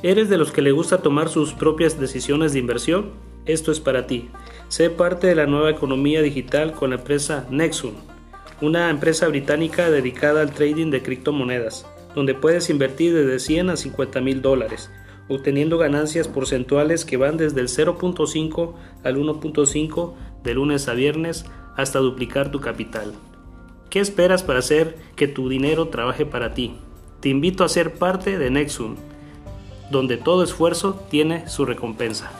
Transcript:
¿Eres de los que le gusta tomar sus propias decisiones de inversión? Esto es para ti. Sé parte de la nueva economía digital con la empresa Nexum, una empresa británica dedicada al trading de criptomonedas, donde puedes invertir desde 100 a 50 mil dólares, obteniendo ganancias porcentuales que van desde el 0.5 al 1.5 de lunes a viernes hasta duplicar tu capital. ¿Qué esperas para hacer que tu dinero trabaje para ti? Te invito a ser parte de Nexum donde todo esfuerzo tiene su recompensa.